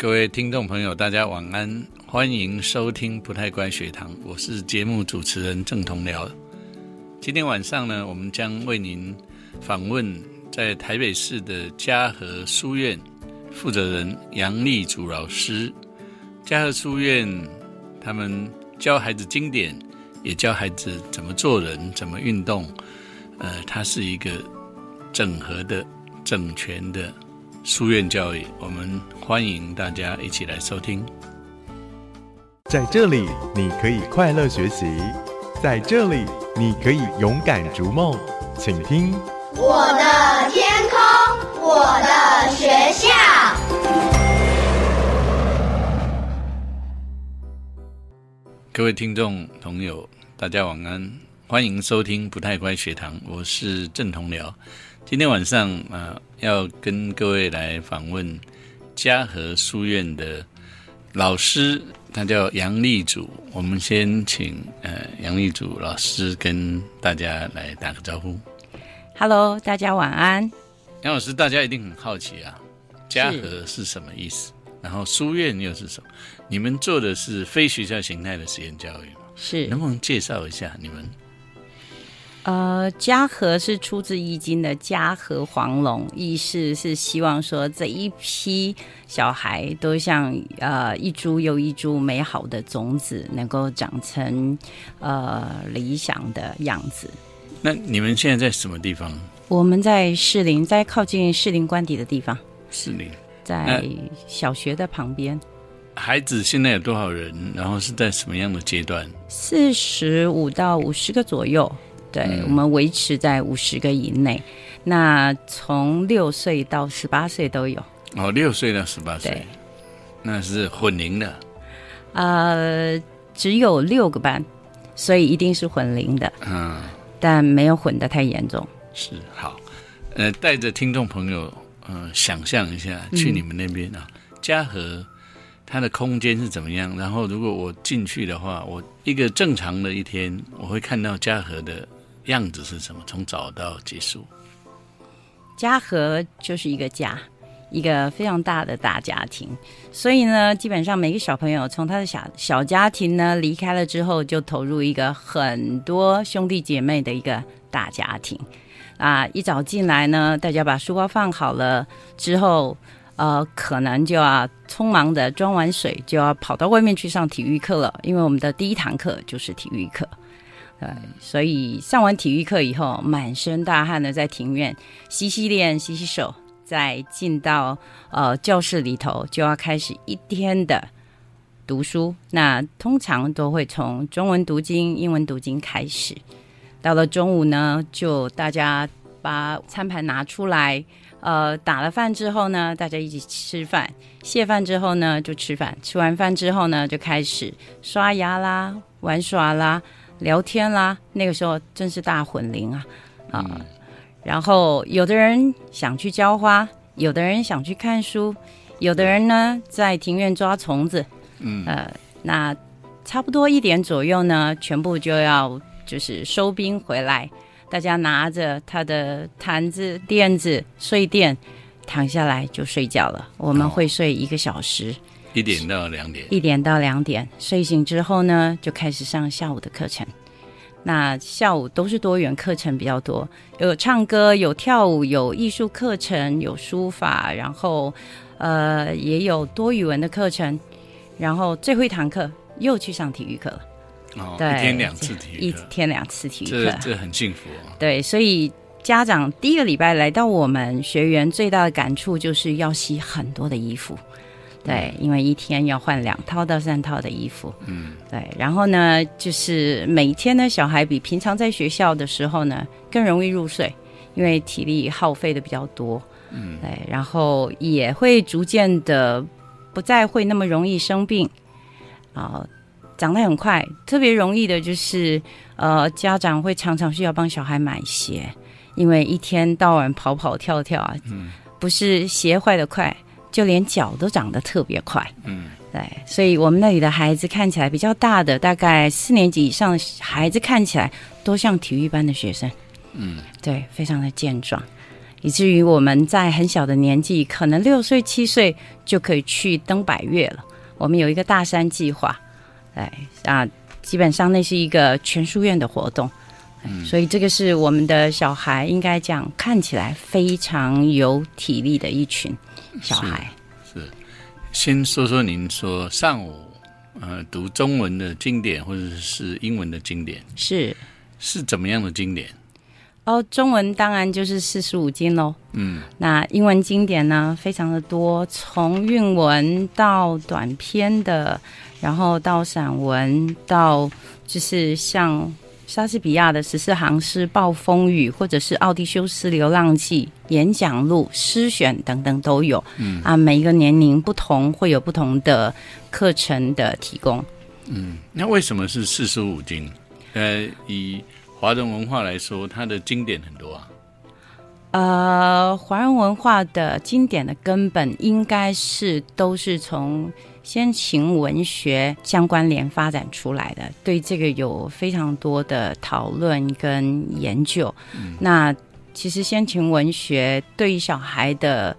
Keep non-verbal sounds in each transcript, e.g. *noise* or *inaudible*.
各位听众朋友，大家晚安，欢迎收听不太乖学堂，我是节目主持人郑同僚。今天晚上呢，我们将为您访问在台北市的嘉禾书院负责人杨丽祖老师。嘉禾书院他们教孩子经典，也教孩子怎么做人、怎么运动。呃，它是一个整合的、整全的。书院教育，我们欢迎大家一起来收听。在这里，你可以快乐学习；在这里，你可以勇敢逐梦。请听我的天空，我的学校。各位听众朋友，大家晚安，欢迎收听不太乖学堂，我是郑同僚。今天晚上啊，要跟各位来访问嘉禾书院的老师，他叫杨立祖。我们先请呃杨立祖老师跟大家来打个招呼。Hello，大家晚安。杨老师，大家一定很好奇啊，嘉禾是什么意思？然后书院又是什么？你们做的是非学校形态的实验教育吗？是，能不能介绍一下你们？呃，嘉禾是出自《易经》的嘉禾黄龙，意思是希望说这一批小孩都像呃一株又一株美好的种子，能够长成呃理想的样子。那你们现在在什么地方？我们在士林，在靠近士林官邸的地方。士林在小学的旁边。孩子现在有多少人？然后是在什么样的阶段？四十五到五十个左右。对我们维持在五十个以内，那从六岁到十八岁都有。哦，六岁到十八岁，那是混龄的。呃，只有六个班，所以一定是混龄的。嗯，但没有混的太严重。是好，呃，带着听众朋友，呃，想象一下去你们那边啊，嘉禾它的空间是怎么样？然后如果我进去的话，我一个正常的一天，我会看到嘉禾的。样子是什么？从早到结束，家和就是一个家，一个非常大的大家庭。所以呢，基本上每个小朋友从他的小小家庭呢离开了之后，就投入一个很多兄弟姐妹的一个大家庭。啊，一早进来呢，大家把书包放好了之后，呃，可能就要匆忙的装完水，就要跑到外面去上体育课了，因为我们的第一堂课就是体育课。对，所以上完体育课以后，满身大汗的在庭院洗洗脸、洗洗手，再进到呃教室里头，就要开始一天的读书。那通常都会从中文读经、英文读经开始。到了中午呢，就大家把餐盘拿出来，呃，打了饭之后呢，大家一起吃饭。谢饭之后呢，就吃饭。吃完饭之后呢，就开始刷牙啦、玩耍啦。聊天啦，那个时候真是大混龄啊啊！然后有的人想去浇花，有的人想去看书，有的人呢在庭院抓虫子。嗯呃，那差不多一点左右呢，全部就要就是收兵回来，大家拿着他的毯子、垫子、睡垫，躺下来就睡觉了。我们会睡一个小时。一点到两点，一点到两点，睡醒之后呢，就开始上下午的课程。那下午都是多元课程比较多，有唱歌，有跳舞，有艺术课程，有书法，然后呃也有多语文的课程。然后最后一堂课又去上体育课了。哦，一天两次体育课，一天两次体育课，这这很幸福。对，所以家长第一个礼拜来到我们学员，最大的感触就是要洗很多的衣服。对，因为一天要换两套到三套的衣服。嗯，对，然后呢，就是每天呢，小孩比平常在学校的时候呢更容易入睡，因为体力耗费的比较多。嗯，对，然后也会逐渐的不再会那么容易生病，啊，长得很快。特别容易的就是，呃，家长会常常需要帮小孩买鞋，因为一天到晚跑跑跳跳啊，不是鞋坏的快。就连脚都长得特别快，嗯，对，所以我们那里的孩子看起来比较大的，大概四年级以上的孩子看起来都像体育班的学生，嗯，对，非常的健壮，以至于我们在很小的年纪，可能六岁七岁就可以去登百越了。我们有一个大山计划，对啊，基本上那是一个全书院的活动，所以这个是我们的小孩应该讲看起来非常有体力的一群小孩。是先说说您说上午呃读中文的经典或者是英文的经典是是怎么样的经典？哦，中文当然就是四书五经喽。嗯，那英文经典呢，非常的多，从韵文到短篇的，然后到散文，到就是像莎士比亚的十四行诗《暴风雨》，或者是奥迪修斯《流浪记》、演讲录、诗选等等都有。嗯啊，每一个年龄不同，会有不同的课程的提供。嗯，那为什么是四书五经？呃，以华人文化来说，它的经典很多啊。呃，华人文化的经典的根本应该是都是从先秦文学相关联发展出来的，对这个有非常多的讨论跟研究。那其实先秦文学对于小孩的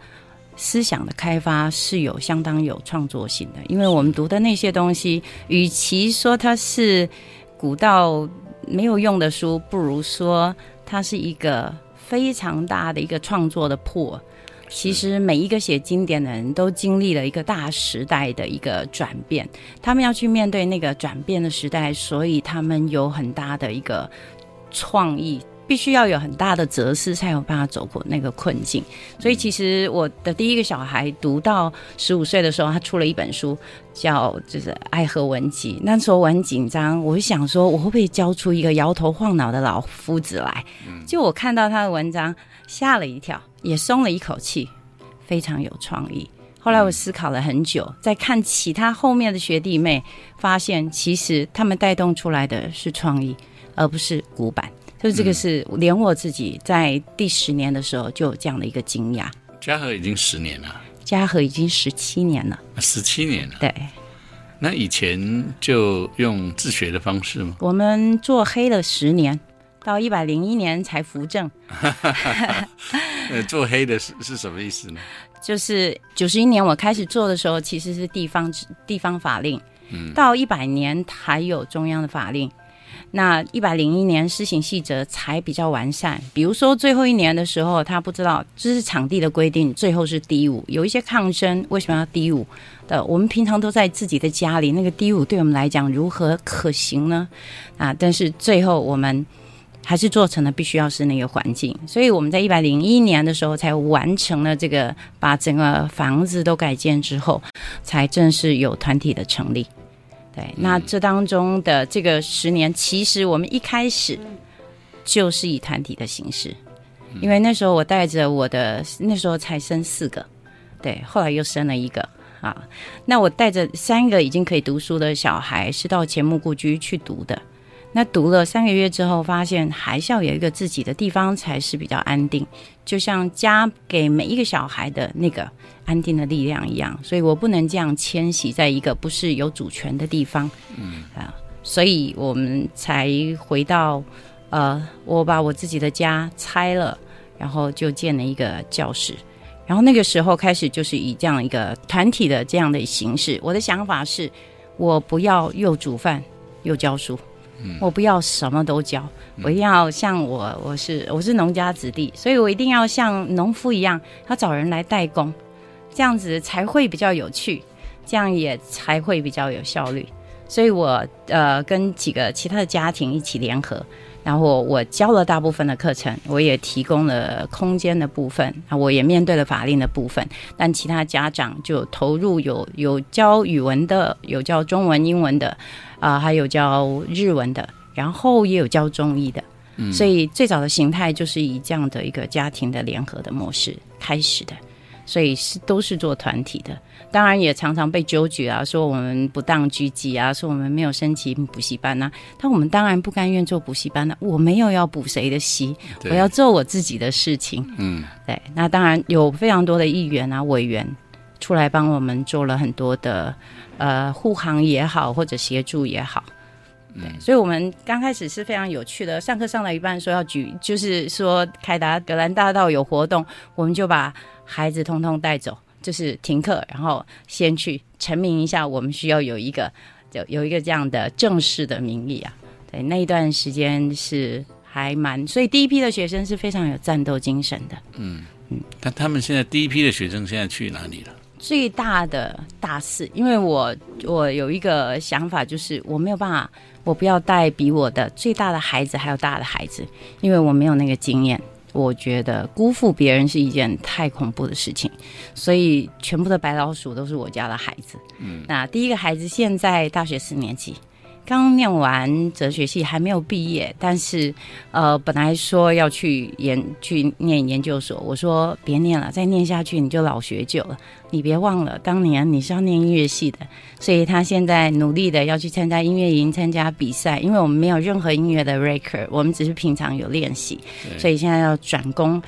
思想的开发是有相当有创作性的，因为我们读的那些东西，与其说它是古到没有用的书，不如说它是一个非常大的一个创作的破。其实每一个写经典的人都经历了一个大时代的一个转变，他们要去面对那个转变的时代，所以他们有很大的一个创意，必须要有很大的哲思，才有办法走过那个困境。所以，其实我的第一个小孩读到十五岁的时候，他出了一本书，叫就是《爱和文集》。那时候我很紧张，我就想说，我会不会教出一个摇头晃脑的老夫子来？就我看到他的文章，吓了一跳，也松了一口气，非常有创意。后来我思考了很久，在看其他后面的学弟妹，发现其实他们带动出来的是创意，而不是古板。就这个是连我自己在第十年的时候就有这样的一个惊讶。嘉禾已经十年了，嘉禾已经十七年了，十七年了。对那以前就用自学的方式吗？我们做黑了十年，到一百零一年才扶正。*laughs* 呃，做黑的是是什么意思呢？就是九十一年我开始做的时候，其实是地方地方法令，嗯到一百年才有中央的法令。那一百零一年施行细则才比较完善，比如说最后一年的时候，他不知道这是场地的规定，最后是低五，有一些抗争，为什么要低五的？我们平常都在自己的家里，那个低五对我们来讲如何可行呢？啊，但是最后我们还是做成了必须要是那个环境，所以我们在一百零一年的时候才完成了这个，把整个房子都改建之后，才正式有团体的成立。对，那这当中的这个十年，其实我们一开始就是以团体的形式，因为那时候我带着我的，那时候才生四个，对，后来又生了一个。啊，那我带着三个已经可以读书的小孩，是到前木故居去读的。那读了三个月之后，发现还是要有一个自己的地方才是比较安定，就像家给每一个小孩的那个安定的力量一样，所以我不能这样迁徙在一个不是有主权的地方，嗯。啊，所以我们才回到，呃，我把我自己的家拆了，然后就建了一个教室，然后那个时候开始就是以这样一个团体的这样的形式，我的想法是，我不要又煮饭又教书。我不要什么都教，我一定要像我，我是我是农家子弟，所以我一定要像农夫一样，要找人来代工，这样子才会比较有趣，这样也才会比较有效率。所以我呃跟几个其他的家庭一起联合，然后我教了大部分的课程，我也提供了空间的部分，啊，我也面对了法令的部分，但其他家长就投入有有教语文的，有教中文、英文的。啊、还有教日文的，然后也有教中医的，所以最早的形态就是以这样的一个家庭的联合的模式开始的，所以是都是做团体的，当然也常常被纠举啊，说我们不当居籍啊，说我们没有申请补习班呐、但我们当然不甘愿做补习班的、我没有要补谁的习，我要做我自己的事情。嗯对，那当然有非常多的议员啊、委员出来帮我们做了很多的呃护航也好，或者协助也好。对，所以我们刚开始是非常有趣的，上课上到一半说要举，就是说凯达格兰大道有活动，我们就把孩子通通带走，就是停课，然后先去陈明一下，我们需要有一个有有一个这样的正式的名义啊。对，那一段时间是还蛮，所以第一批的学生是非常有战斗精神的。嗯嗯但他们现在第一批的学生现在去哪里了？最大的大事，因为我我有一个想法，就是我没有办法，我不要带比我的最大的孩子还有大的孩子，因为我没有那个经验。我觉得辜负别人是一件太恐怖的事情，所以全部的白老鼠都是我家的孩子。嗯，那第一个孩子现在大学四年级。刚念完哲学系，还没有毕业，但是，呃，本来说要去研去念研究所，我说别念了，再念下去你就老学究了。你别忘了，当年你是要念音乐系的，所以他现在努力的要去参加音乐营、参加比赛。因为我们没有任何音乐的 record，我们只是平常有练习，所以现在要转攻，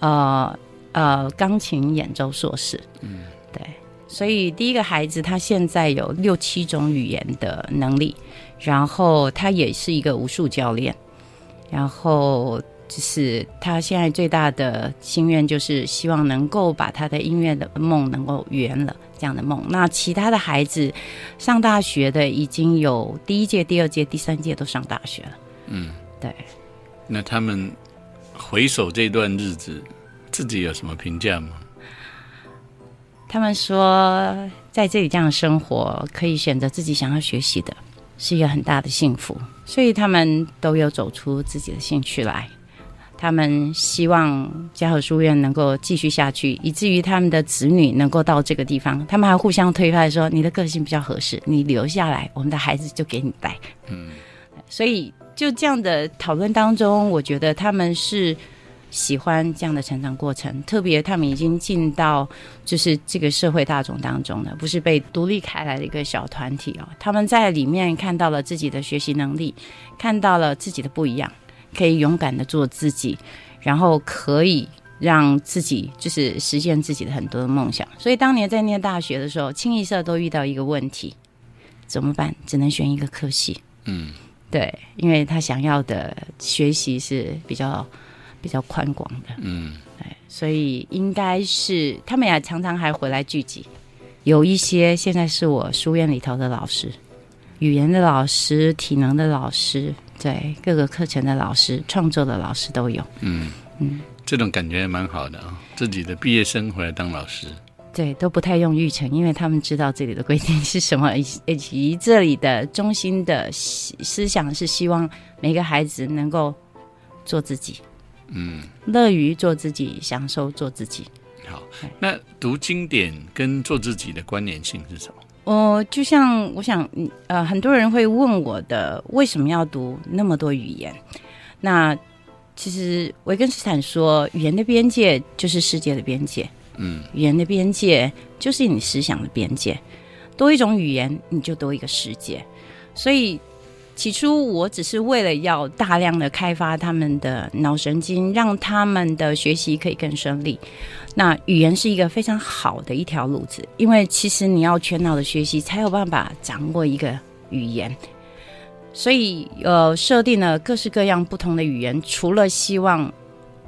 呃呃，钢琴演奏硕士。嗯，对。所以第一个孩子他现在有六七种语言的能力，然后他也是一个武术教练，然后就是他现在最大的心愿就是希望能够把他的音乐的梦能够圆了这样的梦。那其他的孩子上大学的已经有第一届、第二届、第三届都上大学了。嗯，对。那他们回首这段日子，自己有什么评价吗？他们说，在这里这样生活，可以选择自己想要学习的，是一个很大的幸福。所以他们都有走出自己的兴趣来。他们希望嘉禾书院能够继续下去，以至于他们的子女能够到这个地方。他们还互相推派说：“你的个性比较合适，你留下来，我们的孩子就给你带。”嗯，所以就这样的讨论当中，我觉得他们是。喜欢这样的成长过程，特别他们已经进到就是这个社会大众当中了，不是被独立开来的一个小团体哦。他们在里面看到了自己的学习能力，看到了自己的不一样，可以勇敢的做自己，然后可以让自己就是实现自己的很多的梦想。所以当年在念大学的时候，清一色都遇到一个问题，怎么办？只能选一个科系。嗯，对，因为他想要的学习是比较。比较宽广的，嗯，哎，所以应该是他们也常常还回来聚集，有一些现在是我书院里头的老师，语言的老师、体能的老师，对各个课程的老师、创作的老师都有，嗯。嗯，这种感觉蛮好的啊，自己的毕业生回来当老师，对，都不太用育成，因为他们知道这里的规定是什么，*laughs* 以及这里的中心的思想是希望每个孩子能够做自己。嗯，乐于做自己，享受做自己。好，那读经典跟做自己的关联性是什么？哦，就像我想，呃，很多人会问我的，为什么要读那么多语言？那其实维根斯坦说，语言的边界就是世界的边界。嗯，语言的边界就是你思想的边界。多一种语言，你就多一个世界。所以。起初我只是为了要大量的开发他们的脑神经，让他们的学习可以更顺利。那语言是一个非常好的一条路子，因为其实你要全脑的学习，才有办法掌握一个语言。所以呃，设定了各式各样不同的语言，除了希望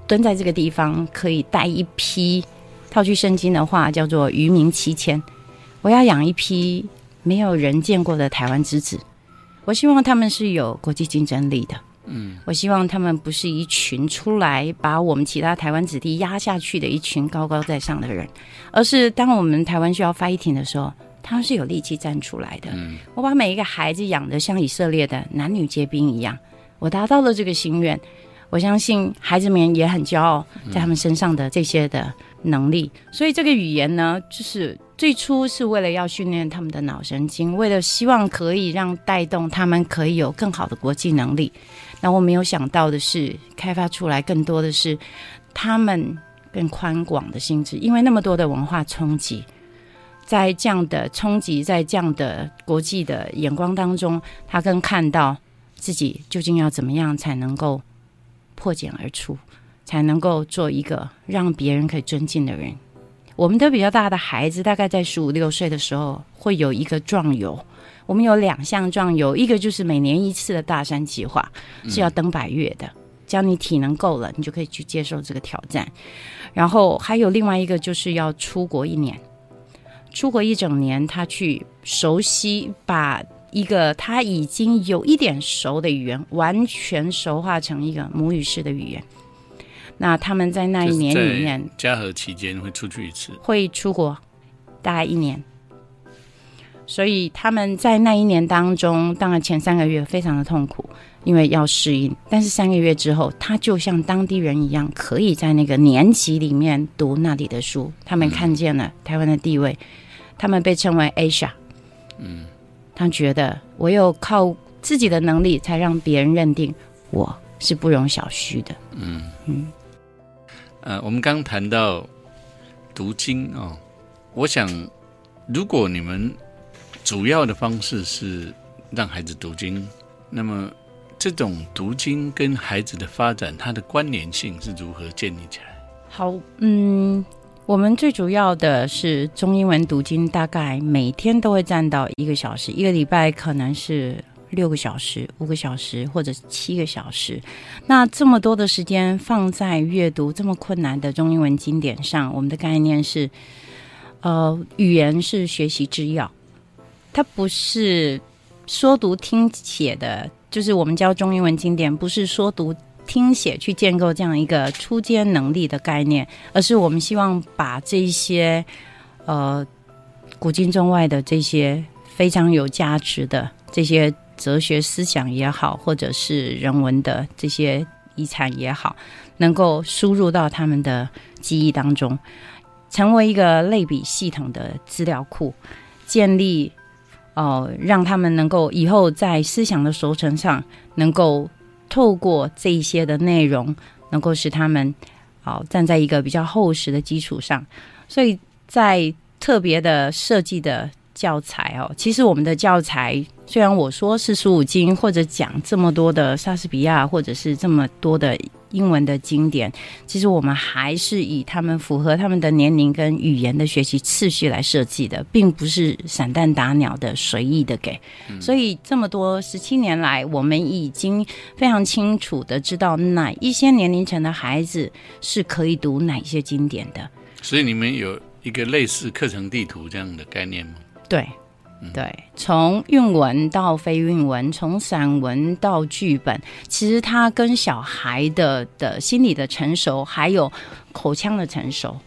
蹲在这个地方可以带一批，套句圣经的话叫做渔民七千，我要养一批没有人见过的台湾之子。我希望他们是有国际竞争力的，嗯，我希望他们不是一群出来把我们其他台湾子弟压下去的一群高高在上的人，而是当我们台湾需要 fighting 的时候，他们是有力气站出来的。嗯，我把每一个孩子养的像以色列的男女皆兵一样，我达到了这个心愿。我相信孩子们也很骄傲在他们身上的这些的能力，所以这个语言呢，就是最初是为了要训练他们的脑神经，为了希望可以让带动他们可以有更好的国际能力。那我没有想到的是，开发出来更多的是他们更宽广的心智，因为那么多的文化冲击，在这样的冲击，在这样的国际的眼光当中，他更看到自己究竟要怎么样才能够。破茧而出，才能够做一个让别人可以尊敬的人。我们的比较大的孩子，大概在十五六岁的时候，会有一个壮游。我们有两项壮游，一个就是每年一次的大山计划，是要登百越的。只要你体能够了，你就可以去接受这个挑战。然后还有另外一个，就是要出国一年，出国一整年，他去熟悉，把一个他已经有一点熟的语言，完全熟化成一个母语式的语言。那他们在那一年里面，嘉禾期间会出去一次，会出国大概一年。所以他们在那一年当中，当然前三个月非常的痛苦，因为要适应。但是三个月之后，他就像当地人一样，可以在那个年级里面读那里的书。他们看见了台湾的地位，他们被称为 Asia。嗯，他觉得唯有靠自己的能力，才让别人认定我是不容小觑的。嗯嗯。呃，我们刚谈到读经哦，我想如果你们主要的方式是让孩子读经，那么这种读经跟孩子的发展，它的关联性是如何建立起来？好，嗯，我们最主要的是中英文读经，大概每天都会占到一个小时，一个礼拜可能是。六个小时、五个小时或者七个小时，那这么多的时间放在阅读这么困难的中英文经典上，我们的概念是，呃，语言是学习之要，它不是说读听写的，就是我们教中英文经典，不是说读听写去建构这样一个初阶能力的概念，而是我们希望把这些呃古今中外的这些非常有价值的这些。哲学思想也好，或者是人文的这些遗产也好，能够输入到他们的记忆当中，成为一个类比系统的资料库，建立哦，让他们能够以后在思想的熟成上，能够透过这一些的内容，能够使他们好站在一个比较厚实的基础上。所以在特别的设计的。教材哦，其实我们的教材虽然我说是十五经，或者讲这么多的莎士比亚，或者是这么多的英文的经典，其实我们还是以他们符合他们的年龄跟语言的学习次序来设计的，并不是散弹打鸟的随意的给。所以这么多十七年来，我们已经非常清楚的知道哪一些年龄层的孩子是可以读哪些经典的。所以你们有一个类似课程地图这样的概念吗？对，对，从韵文到非韵文，从散文到剧本，其实它跟小孩的的心理的成熟，还有口腔的成熟，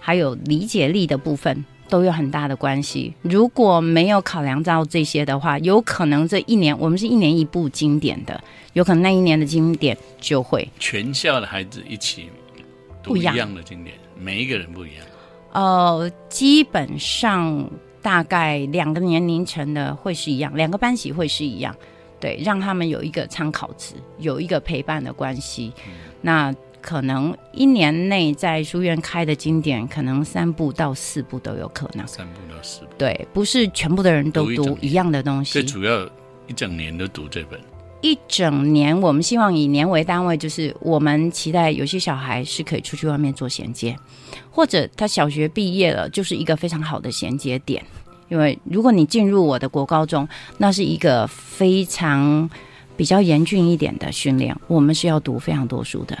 还有理解力的部分，都有很大的关系。如果没有考量到这些的话，有可能这一年我们是一年一部经典的，有可能那一年的经典就会全校的孩子一起读一样的经典，每一个人不一样。呃，基本上。大概两个年龄层的会是一样，两个班级会是一样，对，让他们有一个参考值，有一个陪伴的关系。那可能一年内在书院开的经典，可能三部到四部都有可能。三部到四部，对，不是全部的人都读一样的东西。最主要一整年都读这本。一整年，我们希望以年为单位，就是我们期待有些小孩是可以出去外面做衔接，或者他小学毕业了，就是一个非常好的衔接点。因为如果你进入我的国高中，那是一个非常比较严峻一点的训练，我们是要读非常多书的，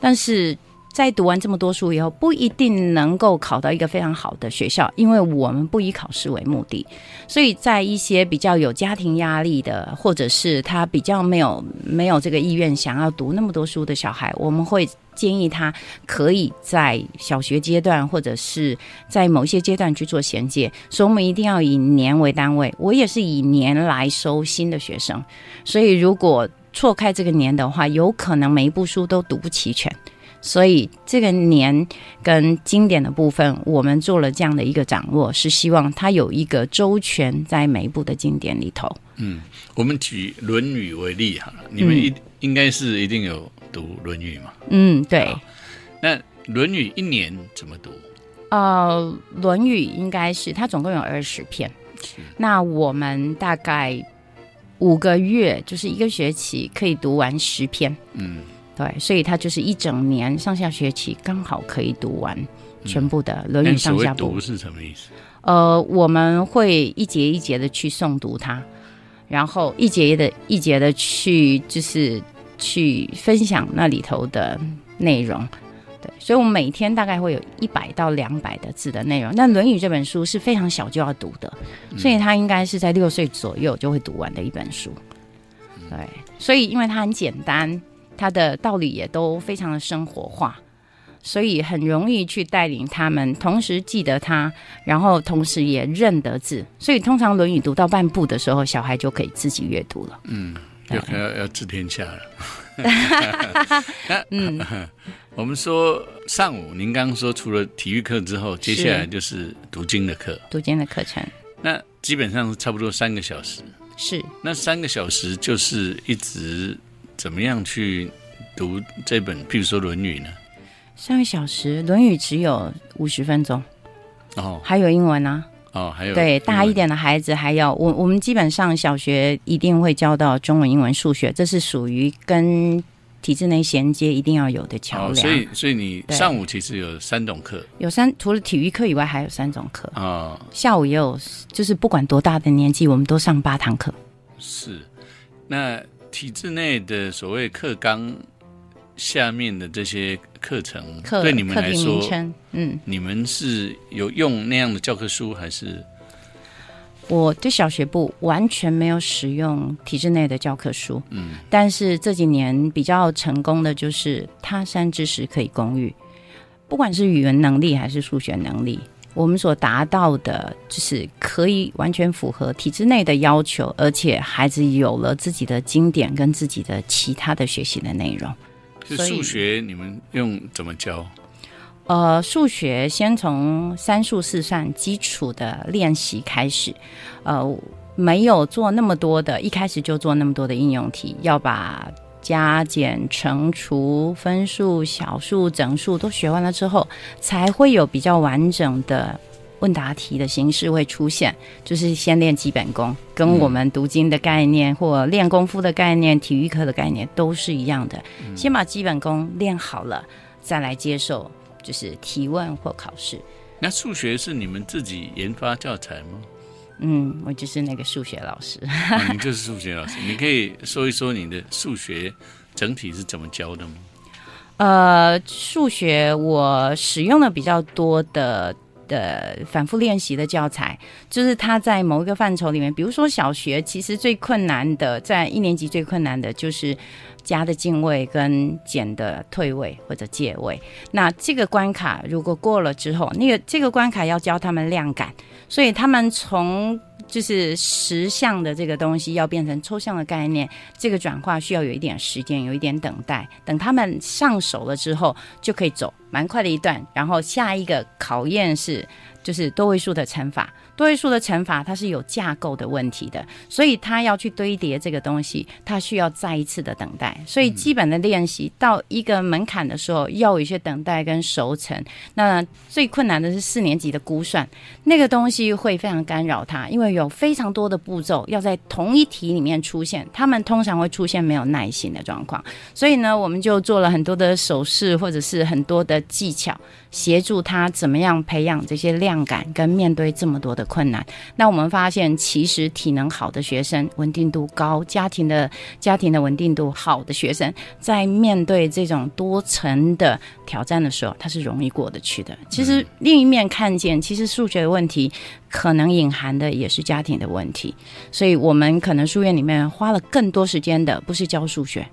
但是。在读完这么多书以后，不一定能够考到一个非常好的学校，因为我们不以考试为目的。所以在一些比较有家庭压力的，或者是他比较没有没有这个意愿想要读那么多书的小孩，我们会建议他可以在小学阶段或者是在某些阶段去做衔接。所以，我们一定要以年为单位。我也是以年来收新的学生，所以如果错开这个年的话，有可能每一部书都读不齐全。所以这个年跟经典的部分，我们做了这样的一个掌握，是希望它有一个周全在每一部的经典里头。嗯，我们举《论语》为例好了，你们一应该是一定有读《论语》嘛？嗯，对。那《论语》一年怎么读？呃，《论语》应该是它总共有二十篇，那我们大概五个月，就是一个学期可以读完十篇。嗯。对，所以他就是一整年上下学期刚好可以读完全部的《论语》上下部。读是什么意思？呃，我们会一节一节的去诵读它，然后一节的一节的去就是去分享那里头的内容。对，所以我们每天大概会有一百到两百的字的内容。那《论语》这本书是非常小就要读的，所以它应该是在六岁左右就会读完的一本书。对，所以因为它很简单，它的道理也都非常的生活化，所以很容易去带领他们，同时记得他，然后同时也认得字。所以通常《论语》读到半部的时候，小孩就可以自己阅读了。嗯，要要要治天下了。*laughs* *laughs* 嗯，*laughs* 我们说上午，您刚刚说除了体育课之后，接下来就是读经的课，读经的课程。那基本上差不多三个小时。是。那三个小时就是一直怎么样去读这本，譬如说《论语》呢？三个小时，《论语》只有五十分钟。哦。还有英文呢？哦，还有对大一点的孩子还有我我们基本上小学一定会教到中文、英文、数学，这是属于跟体制内衔接一定要有的桥梁。所以所以你上午其实有三种课，有三除了体育课以外还有三种课啊。下午也有，就是不管多大的年纪，我们都上八堂课。是，那体制内的所谓课纲下面的这些。课程对你们来说，嗯，你们是有用那样的教科书还是？我对小学部完全没有使用体制内的教科书，嗯，但是这几年比较成功的就是他山之石可以攻玉，不管是语文能力还是数学能力，我们所达到的就是可以完全符合体制内的要求，而且孩子有了自己的经典跟自己的其他的学习的内容。数学你们用怎么教？呃，数学先从三数四算基础的练习开始，呃，没有做那么多的，一开始就做那么多的应用题，要把加减乘除分数、小数、整数都学完了之后，才会有比较完整的。问答题的形式会出现，就是先练基本功，跟我们读经的概念或练功夫的概念、体育课的概念都是一样的。先把基本功练好了，再来接受就是提问或考试。那数学是你们自己研发教材吗？嗯，我就是那个数学老师。你就是数学老师，你可以说一说你的数学整体是怎么教的吗？呃，数学我使用的比较多的。的反复练习的教材，就是他在某一个范畴里面，比如说小学，其实最困难的，在一年级最困难的就是加的进位跟减的退位或者借位。那这个关卡如果过了之后，那个这个关卡要教他们量感，所以他们从。就是实像的这个东西要变成抽象的概念，这个转化需要有一点时间，有一点等待。等他们上手了之后，就可以走蛮快的一段。然后下一个考验是，就是多位数的乘法。多位数的乘法，它是有架构的问题的，所以它要去堆叠这个东西，它需要再一次的等待。所以基本的练习到一个门槛的时候，要有一些等待跟熟成。那最困难的是四年级的估算，那个东西会非常干扰他，因为有非常多的步骤要在同一题里面出现，他们通常会出现没有耐心的状况。所以呢，我们就做了很多的手势，或者是很多的技巧。协助他怎么样培养这些量感，跟面对这么多的困难。那我们发现，其实体能好的学生，稳定度高，家庭的家庭的稳定度好的学生，在面对这种多层的挑战的时候，他是容易过得去的。其实另一面看见，其实数学的问题可能隐含的也是家庭的问题。所以我们可能书院里面花了更多时间的，不是教数学。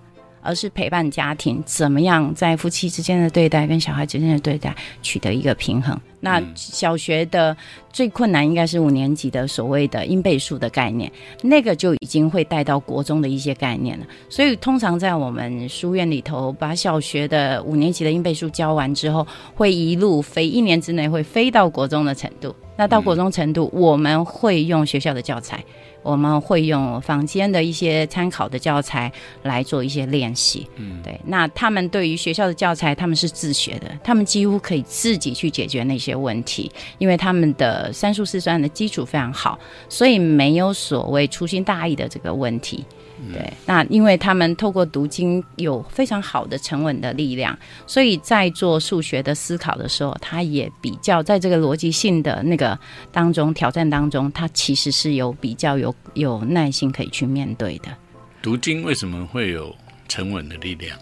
而是陪伴家庭，怎么样在夫妻之间的对待跟小孩之间的对待取得一个平衡？那小学的最困难应该是五年级的所谓的因倍数的概念，那个就已经会带到国中的一些概念了。所以通常在我们书院里头，把小学的五年级的因倍数教完之后，会一路飞，一年之内会飞到国中的程度。那到国中程度，我们会用学校的教材。我们会用房间的一些参考的教材来做一些练习。嗯，对。那他们对于学校的教材，他们是自学的，他们几乎可以自己去解决那些问题，因为他们的三数四算的基础非常好，所以没有所谓粗心大意的这个问题。对，那因为他们透过读经有非常好的沉稳的力量，所以在做数学的思考的时候，他也比较在这个逻辑性的那个当中挑战当中，他其实是有比较有有耐心可以去面对的。读经为什么会有沉稳的力量？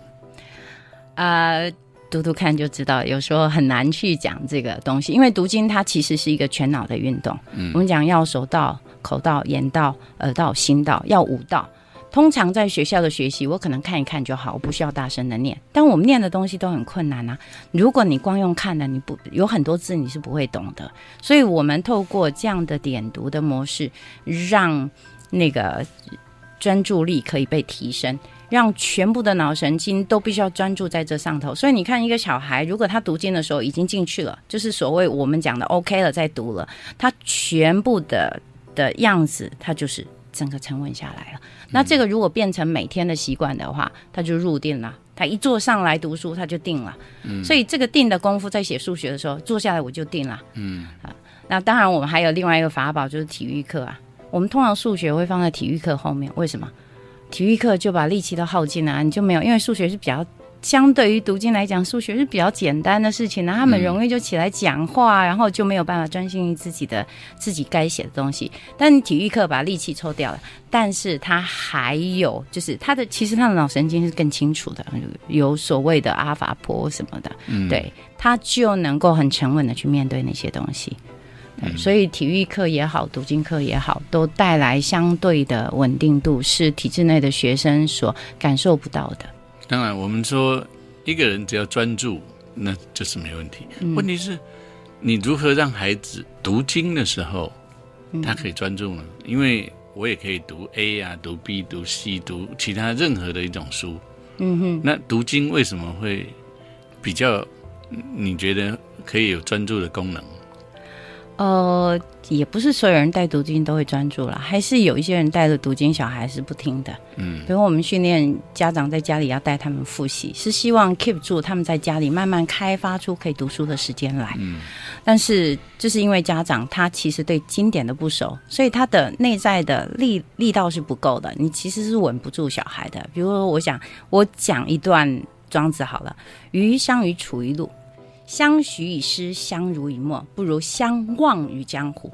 呃，读读看就知道，有时候很难去讲这个东西，因为读经它其实是一个全脑的运动。嗯，我们讲要手到、口到、眼到、耳到、心到，要五到。通常在学校的学习，我可能看一看就好，我不需要大声的念。但我们念的东西都很困难啊！如果你光用看的，你不有很多字你是不会懂的。所以我们透过这样的点读的模式，让那个专注力可以被提升。让全部的脑神经都必须要专注在这上头，所以你看，一个小孩如果他读经的时候已经进去了，就是所谓我们讲的 OK 了，在读了，他全部的的样子，他就是整个沉稳下来了。那这个如果变成每天的习惯的话，他就入定了。他一坐上来读书，他就定了。嗯，所以这个定的功夫，在写数学的时候，坐下来我就定了。嗯啊，那当然我们还有另外一个法宝，就是体育课啊。我们通常数学会放在体育课后面，为什么？体育课就把力气都耗尽了，你就没有，因为数学是比较相对于读经来讲，数学是比较简单的事情那，他们容易就起来讲话，然后就没有办法专心于自己的自己该写的东西。但你体育课把力气抽掉了，但是他还有就是他的其实他的脑神经是更清楚的，有所谓的阿法波什么的，对他就能够很沉稳的去面对那些东西。所以体育课也好，读经课也好，都带来相对的稳定度，是体制内的学生所感受不到的。当然，我们说一个人只要专注，那就是没问题。问题是，你如何让孩子读经的时候，他可以专注呢？因为我也可以读 A 啊，读 B，读 C，读其他任何的一种书。嗯哼。那读经为什么会比较？你觉得可以有专注的功能？呃，也不是所有人带读经都会专注了，还是有一些人带着读经，小孩是不听的。嗯，比如我们训练家长在家里要带他们复习，是希望 keep 住他们在家里慢慢开发出可以读书的时间来。嗯，但是就是因为家长他其实对经典的不熟，所以他的内在的力力道是不够的，你其实是稳不住小孩的。比如说，我想我讲一段庄子好了，鱼相与处于路。相许以诗，相濡以沫，不如相忘于江湖。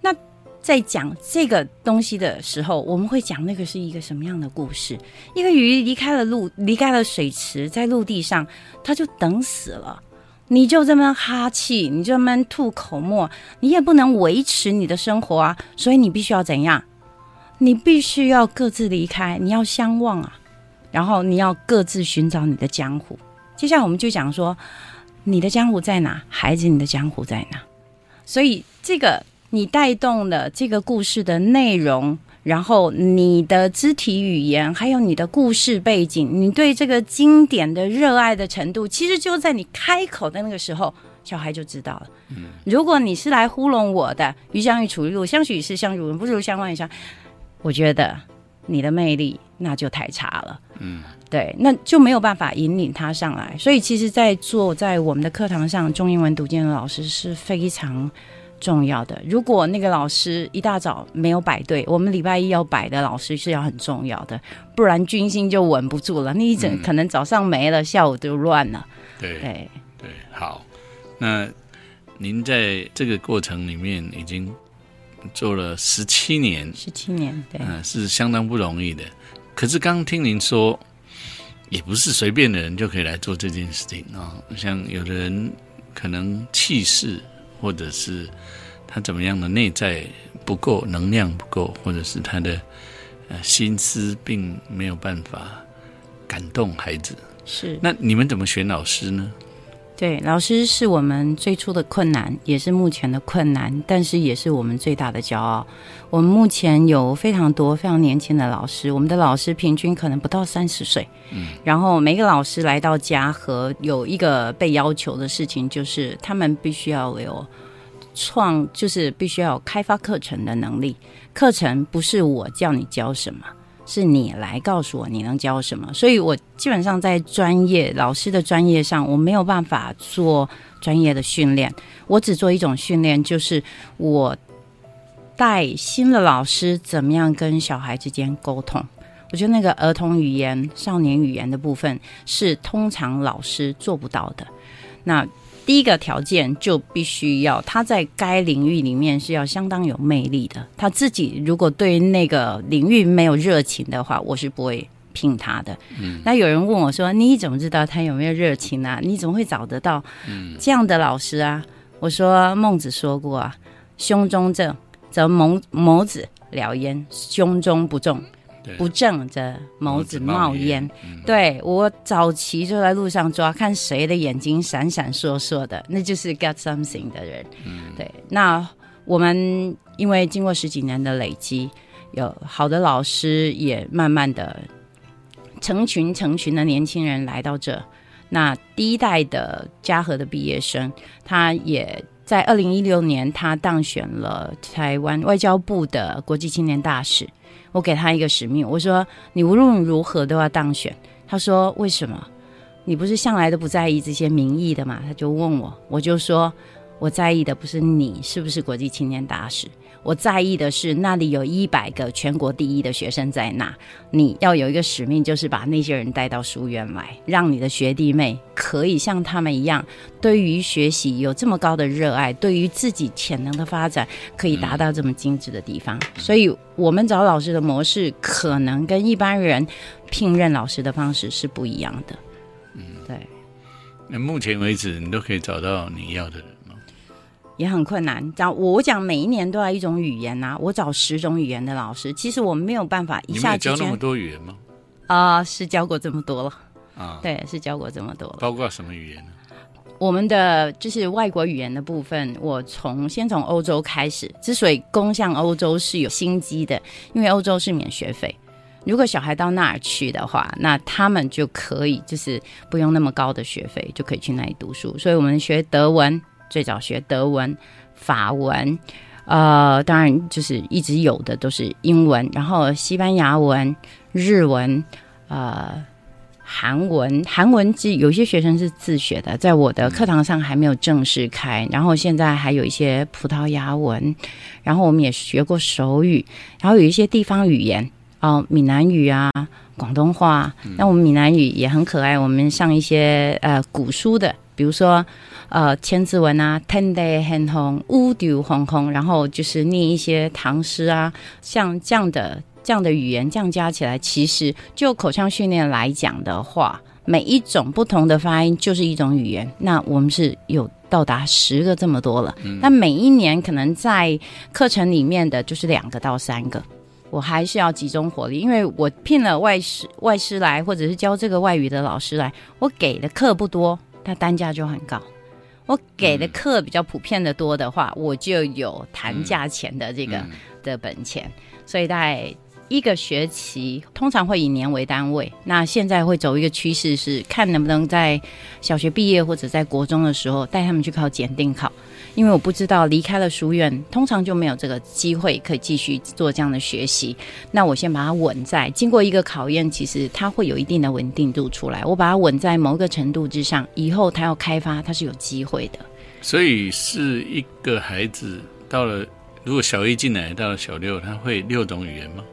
那在讲这个东西的时候，我们会讲那个是一个什么样的故事？一个鱼离开了陆，离开了水池，在陆地上，它就等死了。你就这么哈气，你就这么吐口沫，你也不能维持你的生活啊。所以你必须要怎样？你必须要各自离开，你要相忘啊。然后你要各自寻找你的江湖。接下来我们就讲说。你的江湖在哪，孩子？你的江湖在哪？所以这个你带动了这个故事的内容，然后你的肢体语言，还有你的故事背景，你对这个经典的热爱的程度，其实就在你开口的那个时候，小孩就知道了。嗯，如果你是来糊弄我的，于相遇处于路，相许是相如人，不如相忘于江。我觉得你的魅力那就太差了。嗯。对，那就没有办法引领他上来。所以，其实，在做在我们的课堂上，中英文读经的老师是非常重要的。如果那个老师一大早没有摆对，我们礼拜一要摆的老师是要很重要的，不然军心就稳不住了。那一整可能早上没了，下午就乱了。对对对，好。那您在这个过程里面已经做了十七年，十七年，对，嗯，是相当不容易的。可是刚听您说。也不是随便的人就可以来做这件事情啊！像有的人可能气势，或者是他怎么样的内在不够，能量不够，或者是他的呃心思并没有办法感动孩子。是，那你们怎么选老师呢？对，老师是我们最初的困难，也是目前的困难，但是也是我们最大的骄傲。我们目前有非常多非常年轻的老师，我们的老师平均可能不到三十岁。嗯，然后每个老师来到家和有一个被要求的事情，就是他们必须要有创，就是必须要有开发课程的能力。课程不是我叫你教什么。是你来告诉我你能教什么，所以我基本上在专业老师的专业上，我没有办法做专业的训练，我只做一种训练，就是我带新的老师怎么样跟小孩之间沟通。我觉得那个儿童语言、少年语言的部分是通常老师做不到的。那第一个条件就必须要他在该领域里面是要相当有魅力的。他自己如果对那个领域没有热情的话，我是不会聘他的。嗯，那有人问我说：“你怎么知道他有没有热情啊？你怎么会找得到这样的老师啊？”我说：“孟子说过啊，胸中正则眸眸子燎焉，胸中不重。”不正的眸子冒烟。对我早期就在路上抓，看谁的眼睛闪闪烁烁的，那就是 get something 的人。对，那我们因为经过十几年的累积，有好的老师，也慢慢的成群成群的年轻人来到这。那第一代的嘉禾的毕业生，他也在二零一六年，他当选了台湾外交部的国际青年大使。我给他一个使命，我说你无论如何都要当选。他说为什么？你不是向来都不在意这些民意的嘛？他就问我，我就说我在意的不是你是不是国际青年大使。我在意的是，那里有一百个全国第一的学生在那，你要有一个使命，就是把那些人带到书院来，让你的学弟妹可以像他们一样，对于学习有这么高的热爱，对于自己潜能的发展可以达到这么精致的地方。所以，我们找老师的模式可能跟一般人聘任老师的方式是不一样的。嗯，对。那目前为止，你都可以找到你要的人。也很困难。讲我讲每一年都要一种语言呐，我找十种语言的老师，其实我没有办法一下教那么多语言吗？啊，是教过这么多了啊，对，是教过这么多了。包括什么语言呢？我们的就是外国语言的部分，我从先从欧洲开始。之所以攻向欧洲是有心机的，因为欧洲是免学费。如果小孩到那儿去的话，那他们就可以就是不用那么高的学费，就可以去那里读书。所以我们学德文。最早学德文、法文，呃，当然就是一直有的都是英文，然后西班牙文、日文，呃，韩文。韩文是有些学生是自学的，在我的课堂上还没有正式开。然后现在还有一些葡萄牙文，然后我们也学过手语，然后有一些地方语言，哦，闽南语啊，广东话。那我们闽南语也很可爱，我们上一些呃古书的，比如说。呃，千字文啊，天地很红，乌丢红红，然后就是念一些唐诗啊，像这样的这样的语言，这样加起来，其实就口腔训练来讲的话，每一种不同的发音就是一种语言。那我们是有到达十个这么多了，但每一年可能在课程里面的就是两个到三个，我还是要集中火力，因为我聘了外师外师来，或者是教这个外语的老师来，我给的课不多，它单价就很高。我给的课比较普遍的多的话，我就有谈价钱的这个的本钱，所以大概一个学期通常会以年为单位。那现在会走一个趋势是，看能不能在小学毕业或者在国中的时候带他们去考检定考。因为我不知道离开了书院，通常就没有这个机会可以继续做这样的学习。那我先把它稳在，经过一个考验，其实它会有一定的稳定度出来。我把它稳在某个程度之上，以后它要开发，它是有机会的。所以是一个孩子到了，如果小一进来到了小六，他会六种语言吗？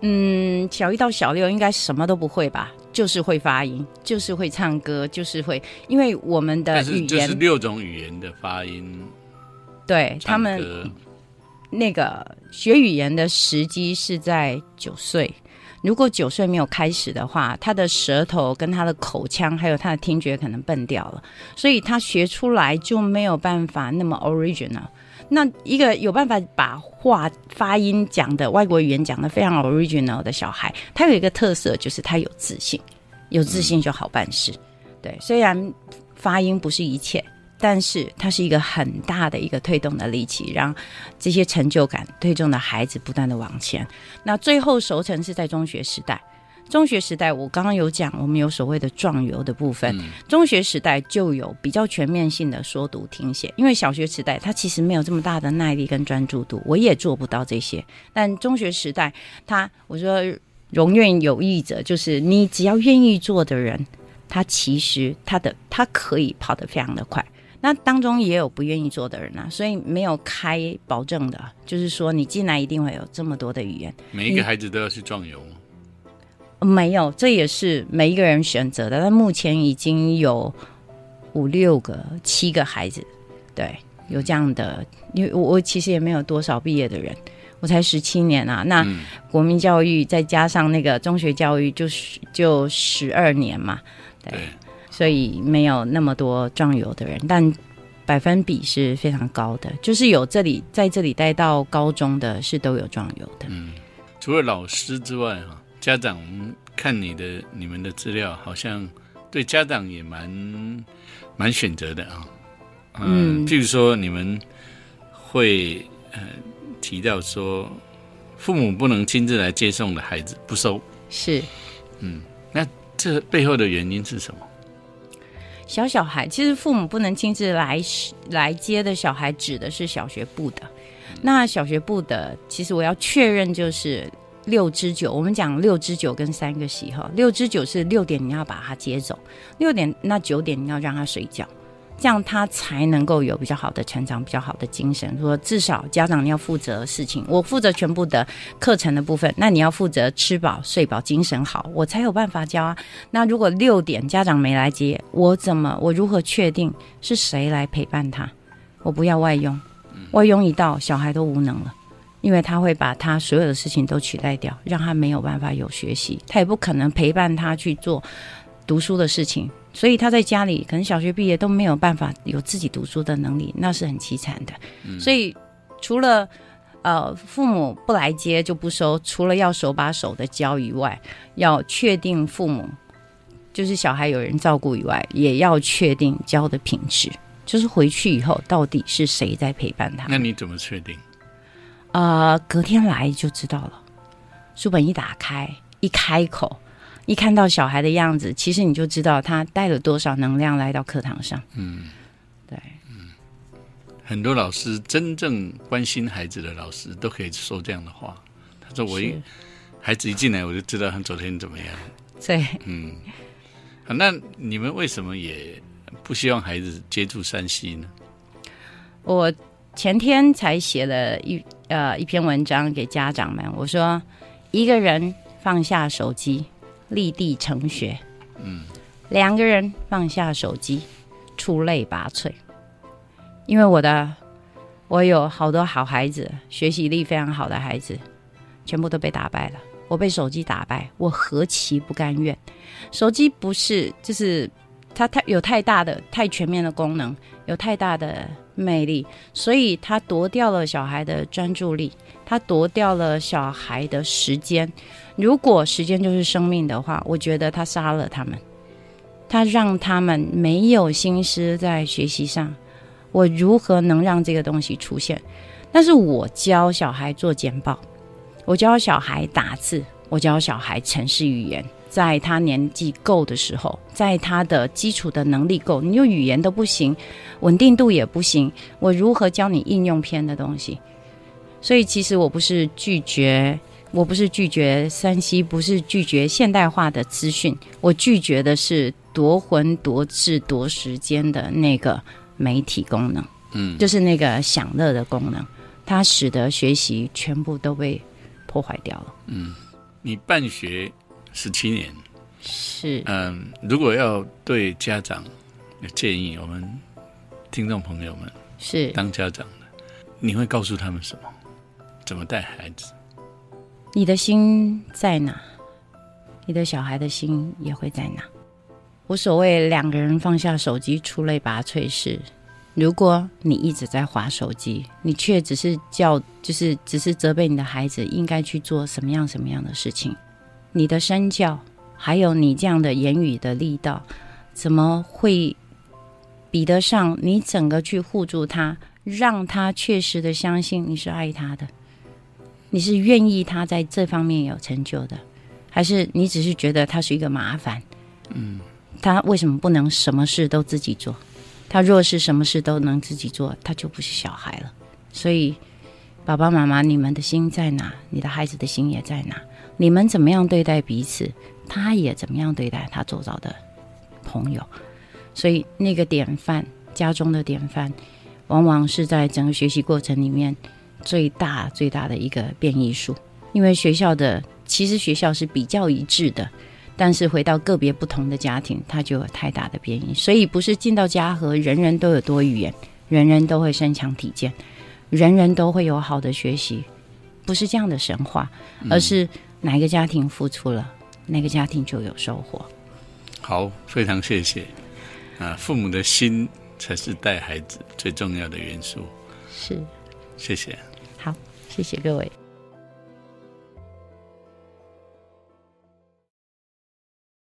嗯，小一到小六应该什么都不会吧？就是会发音，就是会唱歌，就是会，因为我们的语言就是六种语言的发音。对他们，那个学语言的时机是在九岁。如果九岁没有开始的话，他的舌头跟他的口腔还有他的听觉可能笨掉了，所以他学出来就没有办法那么 original。那一个有办法把话发音讲的外国语言讲的非常 original 的小孩，他有一个特色就是他有自信，有自信就好办事。对，虽然发音不是一切。但是它是一个很大的一个推动的力气，让这些成就感推动的孩子不断的往前。那最后熟成是在中学时代，中学时代我刚刚有讲，我们有所谓的壮游的部分，中学时代就有比较全面性的说读听写。因为小学时代他其实没有这么大的耐力跟专注度，我也做不到这些。但中学时代，他我说容愿有意者，就是你只要愿意做的人，他其实他的他可以跑得非常的快。那当中也有不愿意做的人啊，所以没有开保证的，就是说你进来一定会有这么多的语言。每一个孩子都要去壮游吗？没有，这也是每一个人选择的。但目前已经有五六个、七个孩子，对，有这样的。因为我我其实也没有多少毕业的人，我才十七年啊。那嗯国民教育再加上那个中学教育，就是就十二年嘛，对，对所以没有那么多壮游的人，但百分比是非常高的。就是有这里在这里待到高中的是都有壮游的。嗯除了老师之外，哈，家长我们看你的你们的资料，好像对家长也蛮蛮选择的啊。嗯，嗯譬如说你们会呃提到说，父母不能亲自来接送的孩子不收，是嗯，那这背后的原因是什么？小小孩，其实父母不能亲自来来接的小孩，指的是小学部的。那小学部的，其实我要确认就是六之九，我们讲六之九跟三个喜哈，六之九是六点你要把他接走，六点那九点你要让他睡觉，这样他才能够有比较好的成长，比较好的精神。说至少家长你要负责事情，我负责全部的课程的部分，那你要负责吃饱睡饱，精神好，我才有办法教啊。那如果六点家长没来接，我怎么我如何确定是谁来陪伴他？我不要外佣，外佣一到，小孩都无能了。因为他会把他所有的事情都取代掉，让他没有办法有学习，他也不可能陪伴他去做读书的事情，所以他在家里可能小学毕业都没有办法有自己读书的能力，那是很凄惨的。所以除了呃父母不来接就不收，除了要手把手的教以外，要确定父母就是小孩有人照顾以外，也要确定教的品质，就是回去以后到底是谁在陪伴他。那你怎么确定？呃，隔天来就知道了。书本一打开，一开口，一看到小孩的样子，其实你就知道他带了多少能量来到课堂上。嗯，对，嗯很多老师真正关心孩子的老师都可以说这样的话。他说：“我一孩子一进来，我就知道他昨天怎么样。对，”嗯，好，那你们为什么也不希望孩子接触山西呢？我前天才写了一呃一篇文章给家长们，我说一个人放下手机，立地成学；嗯，两个人放下手机，出类拔萃。因为我的我有好多好孩子，学习力非常好的孩子，全部都被打败了。我被手机打败，我何其不甘愿！手机不是就是它太有太大的、太全面的功能，有太大的魅力，所以它夺掉了小孩的专注力，它夺掉了小孩的时间。如果时间就是生命的话，我觉得他杀了他们，他让他们没有心思在学习上。我如何能让这个东西出现？但是我教小孩做简报，我教小孩打字，我教小孩城市语言。在他年纪够的时候，在他的基础的能力够，你就语言都不行，稳定度也不行，我如何教你应用篇的东西？所以其实我不是拒绝，我不是拒绝山西，不是拒绝现代化的资讯，我拒绝的是夺魂夺智夺时间的那个媒体功能，嗯，就是那个享乐的功能，它使得学习全部都被破坏掉了。嗯你办学十七年，是，嗯，如果要对家长有建议，我们听众朋友们是当家长的，你会告诉他们什么？怎么带孩子？你的心在哪，你的小孩的心也会在哪。无所谓两个人放下手机出类拔萃是，如果你一直在划手机，你却只是叫，就是只是责备你的孩子应该去做什么样什么样的事情，你的身教还有你这样的言语的力道，怎么会比得上你整个去护住他，让他确实的相信你是爱他的？你是愿意他在这方面有成就的，还是你只是觉得他是一个麻烦？嗯，他为什么不能什么事都自己做？他若是什么事都能自己做，他就不是小孩了。所以，爸爸妈妈，你们的心在哪？你的孩子的心也在哪？你们怎么样对待彼此，他也怎么样对待他周遭的朋友。所以，那个典范，家中的典范，往往是在整个学习过程里面。最大最大的一个变异数，因为学校的其实学校是比较一致的，但是回到个别不同的家庭，它就有太大的变异。所以不是进到家和人人都有多语言，人人都会身强体健，人人都会有好的学习，不是这样的神话，而是哪个家庭付出了，哪个家庭就有收获。好，非常谢谢。啊，父母的心才是带孩子最重要的元素。是，谢谢。谢谢各位。